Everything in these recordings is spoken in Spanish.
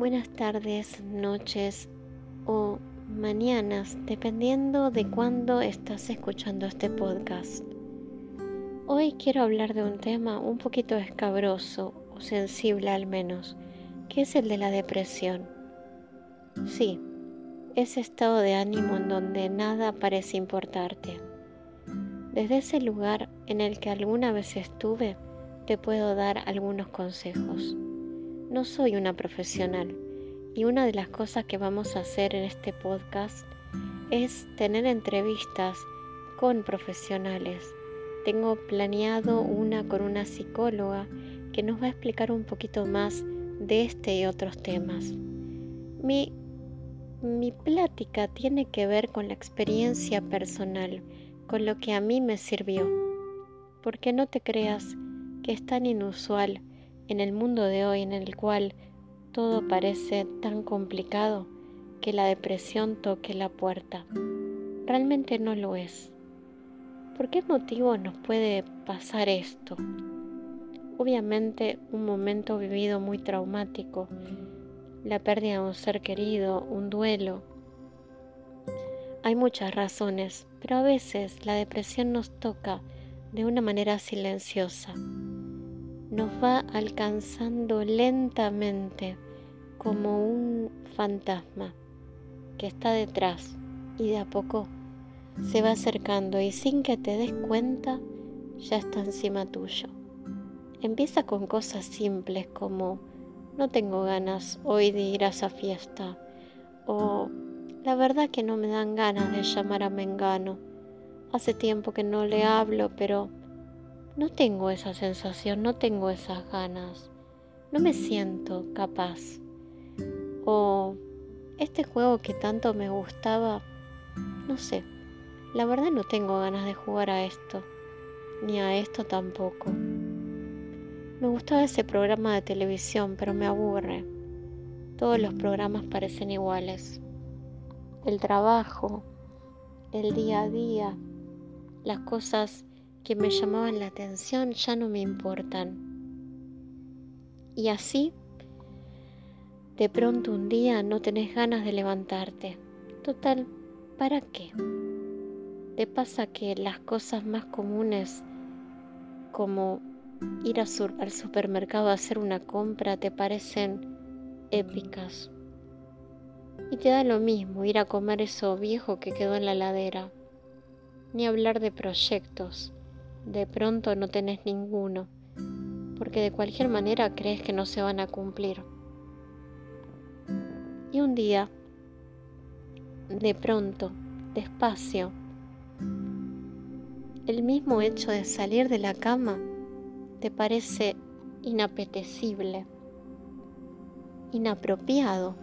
buenas tardes, noches o mañanas, dependiendo de cuándo estás escuchando este podcast. Hoy quiero hablar de un tema un poquito escabroso o sensible al menos, que es el de la depresión. Sí, ese estado de ánimo en donde nada parece importarte. Desde ese lugar en el que alguna vez estuve, te puedo dar algunos consejos. No soy una profesional y una de las cosas que vamos a hacer en este podcast es tener entrevistas con profesionales. Tengo planeado una con una psicóloga que nos va a explicar un poquito más de este y otros temas. Mi, mi plática tiene que ver con la experiencia personal, con lo que a mí me sirvió. Porque no te creas que es tan inusual en el mundo de hoy en el cual todo parece tan complicado que la depresión toque la puerta. Realmente no lo es. ¿Por qué motivo nos puede pasar esto? Obviamente un momento vivido muy traumático, la pérdida de un ser querido, un duelo. Hay muchas razones, pero a veces la depresión nos toca de una manera silenciosa nos va alcanzando lentamente como un fantasma que está detrás y de a poco se va acercando y sin que te des cuenta ya está encima tuyo. Empieza con cosas simples como no tengo ganas hoy de ir a esa fiesta o la verdad que no me dan ganas de llamar a Mengano. Hace tiempo que no le hablo, pero no tengo esa sensación, no tengo esas ganas, no me siento capaz. O este juego que tanto me gustaba, no sé, la verdad no tengo ganas de jugar a esto, ni a esto tampoco. Me gustaba ese programa de televisión, pero me aburre. Todos los programas parecen iguales. El trabajo, el día a día, las cosas que me llamaban la atención ya no me importan. Y así, de pronto un día no tenés ganas de levantarte. Total, ¿para qué? Te pasa que las cosas más comunes, como ir al supermercado a hacer una compra, te parecen épicas. Y te da lo mismo ir a comer eso viejo que quedó en la ladera, ni hablar de proyectos de pronto no tenés ninguno, porque de cualquier manera crees que no se van a cumplir. Y un día, de pronto, despacio, el mismo hecho de salir de la cama te parece inapetecible, inapropiado,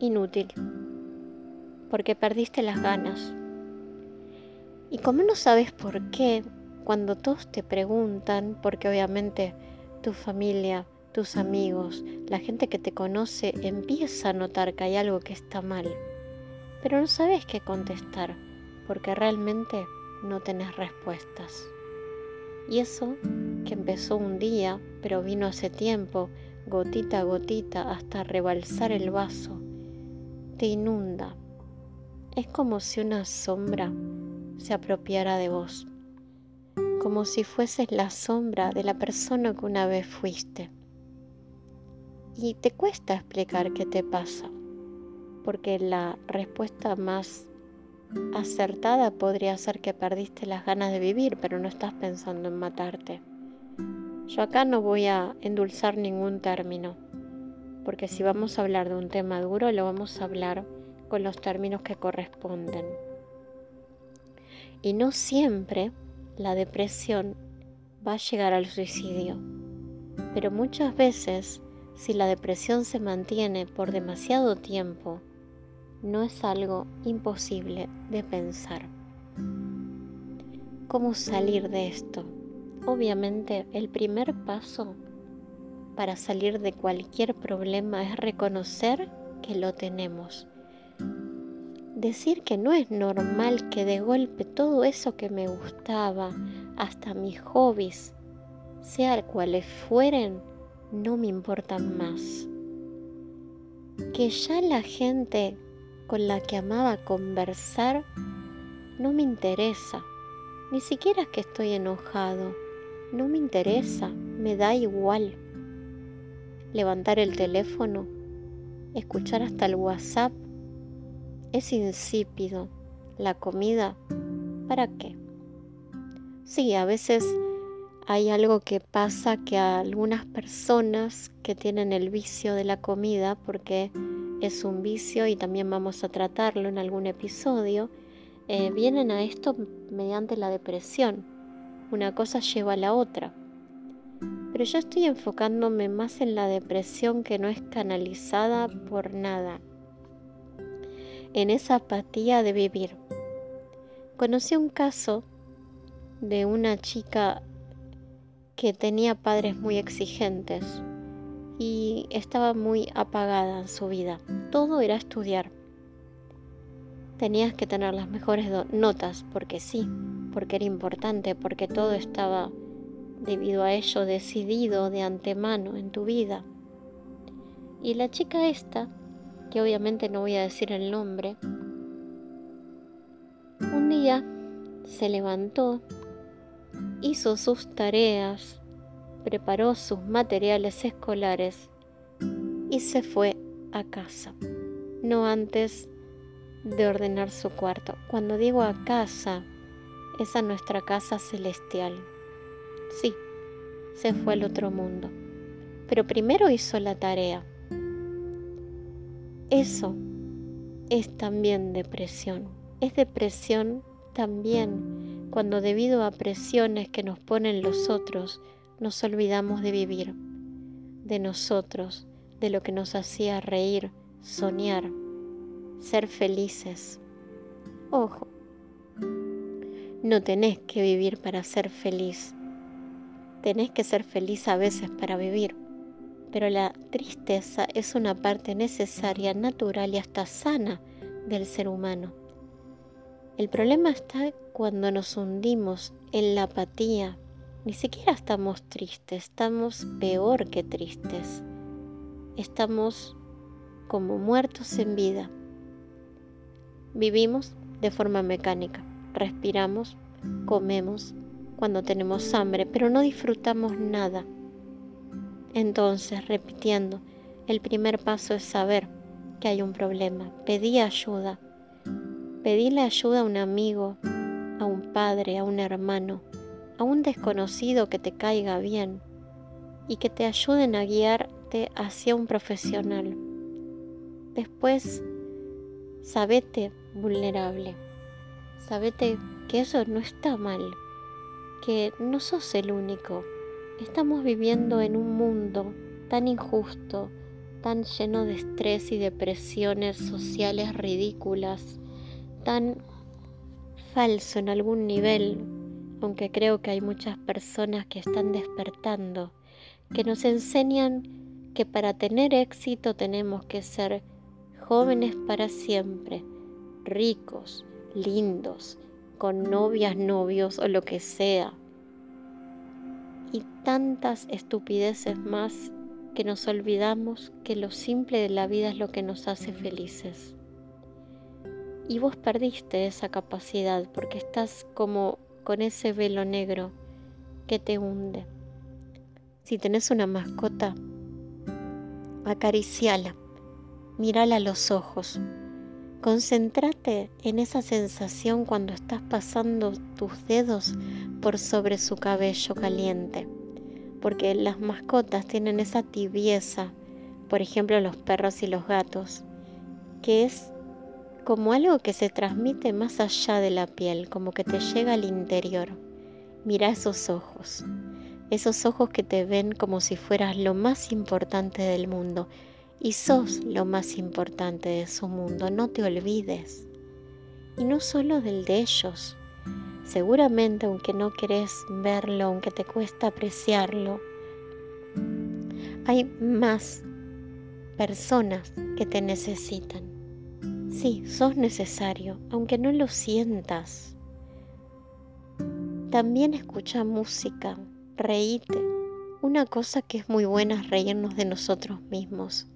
inútil, porque perdiste las ganas y como no sabes por qué, cuando todos te preguntan, porque obviamente tu familia, tus amigos, la gente que te conoce empieza a notar que hay algo que está mal, pero no sabes qué contestar, porque realmente no tenés respuestas. Y eso que empezó un día, pero vino hace tiempo, gotita a gotita, hasta rebalsar el vaso, te inunda. Es como si una sombra se apropiara de vos, como si fueses la sombra de la persona que una vez fuiste. Y te cuesta explicar qué te pasa, porque la respuesta más acertada podría ser que perdiste las ganas de vivir, pero no estás pensando en matarte. Yo acá no voy a endulzar ningún término, porque si vamos a hablar de un tema duro, lo vamos a hablar con los términos que corresponden. Y no siempre la depresión va a llegar al suicidio. Pero muchas veces, si la depresión se mantiene por demasiado tiempo, no es algo imposible de pensar. ¿Cómo salir de esto? Obviamente el primer paso para salir de cualquier problema es reconocer que lo tenemos decir que no es normal que de golpe todo eso que me gustaba, hasta mis hobbies, sea cuales fueren, no me importan más. que ya la gente con la que amaba conversar no me interesa. Ni siquiera es que estoy enojado. No me interesa. Me da igual. Levantar el teléfono, escuchar hasta el WhatsApp, es insípido. La comida, ¿para qué? Sí, a veces hay algo que pasa que a algunas personas que tienen el vicio de la comida, porque es un vicio y también vamos a tratarlo en algún episodio, eh, vienen a esto mediante la depresión. Una cosa lleva a la otra. Pero yo estoy enfocándome más en la depresión que no es canalizada por nada. En esa apatía de vivir. Conocí un caso de una chica que tenía padres muy exigentes y estaba muy apagada en su vida. Todo era estudiar. Tenías que tener las mejores notas porque sí, porque era importante, porque todo estaba debido a ello decidido de antemano en tu vida. Y la chica esta, que obviamente no voy a decir el nombre, un día se levantó hizo sus tareas, preparó sus materiales escolares y se fue a casa, no antes de ordenar su cuarto. Cuando digo a casa, es a nuestra casa celestial. Sí, se fue al otro mundo, pero primero hizo la tarea. Eso es también depresión. Es depresión también cuando debido a presiones que nos ponen los otros, nos olvidamos de vivir, de nosotros, de lo que nos hacía reír, soñar, ser felices. Ojo, no tenés que vivir para ser feliz, tenés que ser feliz a veces para vivir, pero la tristeza es una parte necesaria, natural y hasta sana del ser humano. El problema está cuando nos hundimos en la apatía. Ni siquiera estamos tristes, estamos peor que tristes. Estamos como muertos en vida. Vivimos de forma mecánica, respiramos, comemos cuando tenemos hambre, pero no disfrutamos nada. Entonces, repitiendo, el primer paso es saber que hay un problema. Pedí ayuda Pedíle ayuda a un amigo, a un padre, a un hermano, a un desconocido que te caiga bien y que te ayuden a guiarte hacia un profesional. Después, sabete vulnerable. Sabete que eso no está mal, que no sos el único. Estamos viviendo en un mundo tan injusto, tan lleno de estrés y depresiones sociales ridículas tan falso en algún nivel, aunque creo que hay muchas personas que están despertando, que nos enseñan que para tener éxito tenemos que ser jóvenes para siempre, ricos, lindos, con novias, novios o lo que sea. Y tantas estupideces más que nos olvidamos que lo simple de la vida es lo que nos hace felices. Y vos perdiste esa capacidad porque estás como con ese velo negro que te hunde. Si tenés una mascota, acariciala, mírala a los ojos. Concéntrate en esa sensación cuando estás pasando tus dedos por sobre su cabello caliente, porque las mascotas tienen esa tibieza, por ejemplo los perros y los gatos, que es como algo que se transmite más allá de la piel, como que te llega al interior. Mira esos ojos, esos ojos que te ven como si fueras lo más importante del mundo y sos lo más importante de su mundo, no te olvides. Y no solo del de ellos, seguramente aunque no querés verlo, aunque te cuesta apreciarlo, hay más personas que te necesitan. Sí, sos necesario, aunque no lo sientas. También escucha música, reíte. Una cosa que es muy buena es reírnos de nosotros mismos.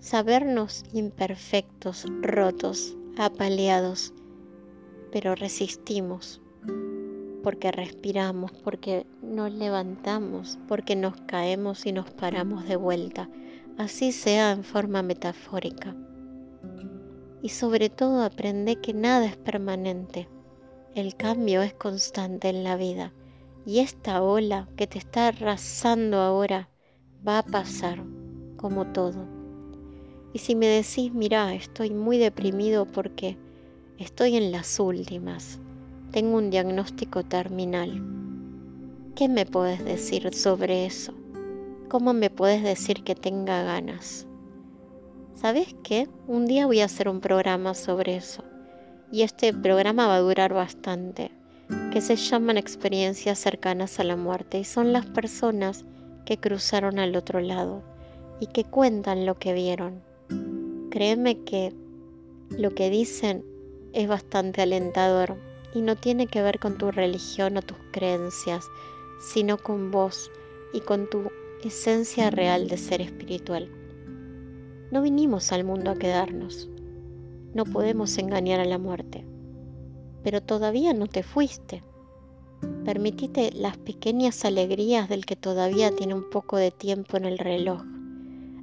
sabernos imperfectos, rotos, apaleados, pero resistimos porque respiramos, porque nos levantamos, porque nos caemos y nos paramos de vuelta, así sea en forma metafórica. Y sobre todo aprende que nada es permanente, el cambio es constante en la vida y esta ola que te está arrasando ahora va a pasar como todo. Y si me decís, mira, estoy muy deprimido porque estoy en las últimas, tengo un diagnóstico terminal, ¿qué me puedes decir sobre eso? ¿Cómo me puedes decir que tenga ganas? ¿Sabes qué? Un día voy a hacer un programa sobre eso. Y este programa va a durar bastante, que se llaman experiencias cercanas a la muerte y son las personas que cruzaron al otro lado y que cuentan lo que vieron. Créeme que lo que dicen es bastante alentador y no tiene que ver con tu religión o tus creencias, sino con vos y con tu esencia real de ser espiritual. No vinimos al mundo a quedarnos. No podemos engañar a la muerte. Pero todavía no te fuiste. Permitite las pequeñas alegrías del que todavía tiene un poco de tiempo en el reloj.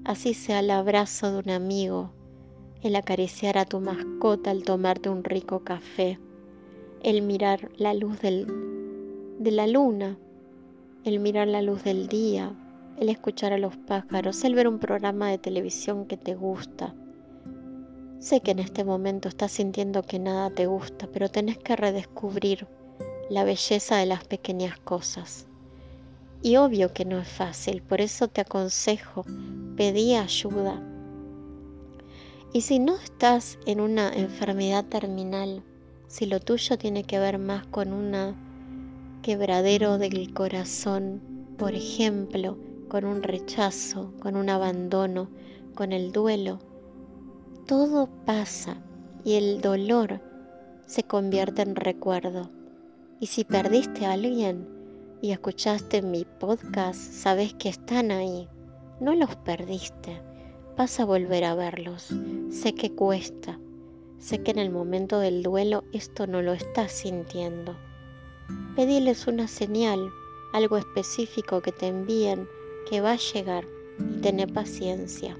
Así sea el abrazo de un amigo, el acariciar a tu mascota al tomarte un rico café, el mirar la luz del, de la luna, el mirar la luz del día, el escuchar a los pájaros, el ver un programa de televisión que te gusta. Sé que en este momento estás sintiendo que nada te gusta, pero tenés que redescubrir la belleza de las pequeñas cosas. Y obvio que no es fácil, por eso te aconsejo, pedí ayuda. Y si no estás en una enfermedad terminal, si lo tuyo tiene que ver más con un quebradero del corazón, por ejemplo, con un rechazo, con un abandono, con el duelo, todo pasa y el dolor se convierte en recuerdo. Y si perdiste a alguien y escuchaste mi podcast, sabes que están ahí. No los perdiste. Vas a volver a verlos. Sé que cuesta, Sé que en el momento del duelo esto no lo estás sintiendo. Pediles una señal, algo específico que te envíen, que va a llegar y tener paciencia.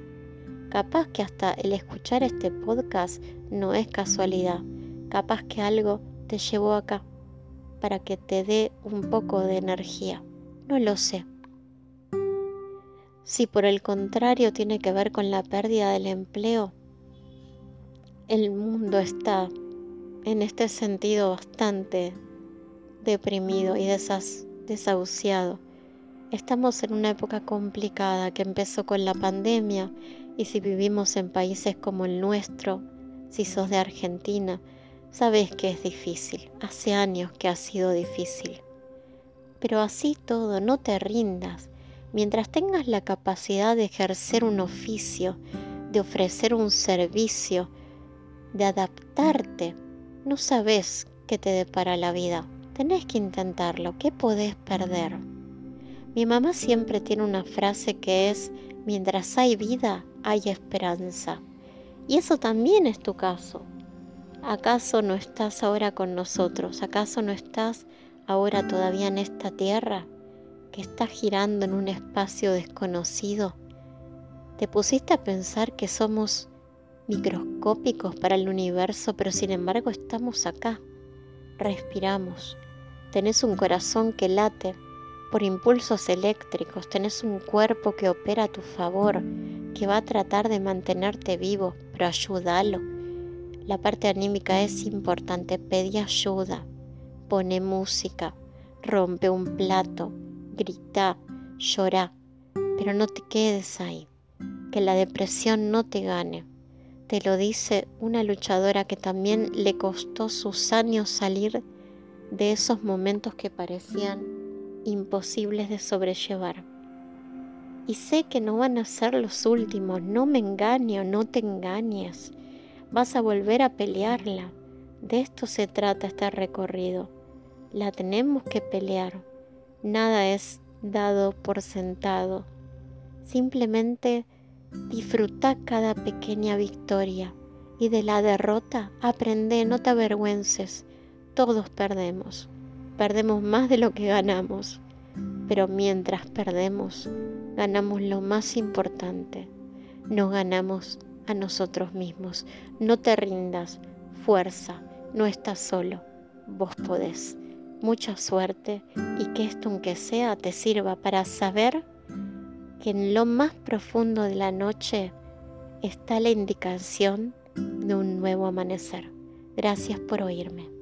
Capaz que hasta el escuchar este podcast no es casualidad. Capaz que algo te llevó acá para que te dé un poco de energía. No lo sé. Si por el contrario tiene que ver con la pérdida del empleo, el mundo está en este sentido bastante deprimido y desahuciado. Estamos en una época complicada que empezó con la pandemia y si vivimos en países como el nuestro, si sos de Argentina, sabes que es difícil. Hace años que ha sido difícil. Pero así todo, no te rindas. Mientras tengas la capacidad de ejercer un oficio, de ofrecer un servicio, de adaptarte. No sabes qué te depara la vida. Tenés que intentarlo. ¿Qué podés perder? Mi mamá siempre tiene una frase que es, mientras hay vida, hay esperanza. Y eso también es tu caso. ¿Acaso no estás ahora con nosotros? ¿Acaso no estás ahora todavía en esta tierra que está girando en un espacio desconocido? ¿Te pusiste a pensar que somos microscópicos para el universo, pero sin embargo estamos acá. Respiramos. Tenés un corazón que late por impulsos eléctricos, tenés un cuerpo que opera a tu favor, que va a tratar de mantenerte vivo, pero ayúdalo. La parte anímica es importante, pedí ayuda, pone música, rompe un plato, grita, llora, pero no te quedes ahí, que la depresión no te gane te lo dice una luchadora que también le costó sus años salir de esos momentos que parecían imposibles de sobrellevar. Y sé que no van a ser los últimos, no me engaño, no te engañes. Vas a volver a pelearla. De esto se trata este recorrido. La tenemos que pelear. Nada es dado por sentado. Simplemente Disfruta cada pequeña victoria y de la derrota aprende, no te avergüences. Todos perdemos. Perdemos más de lo que ganamos. Pero mientras perdemos, ganamos lo más importante. Nos ganamos a nosotros mismos. No te rindas. Fuerza. No estás solo. Vos podés. Mucha suerte y que esto aunque sea te sirva para saber que en lo más profundo de la noche está la indicación de un nuevo amanecer. Gracias por oírme.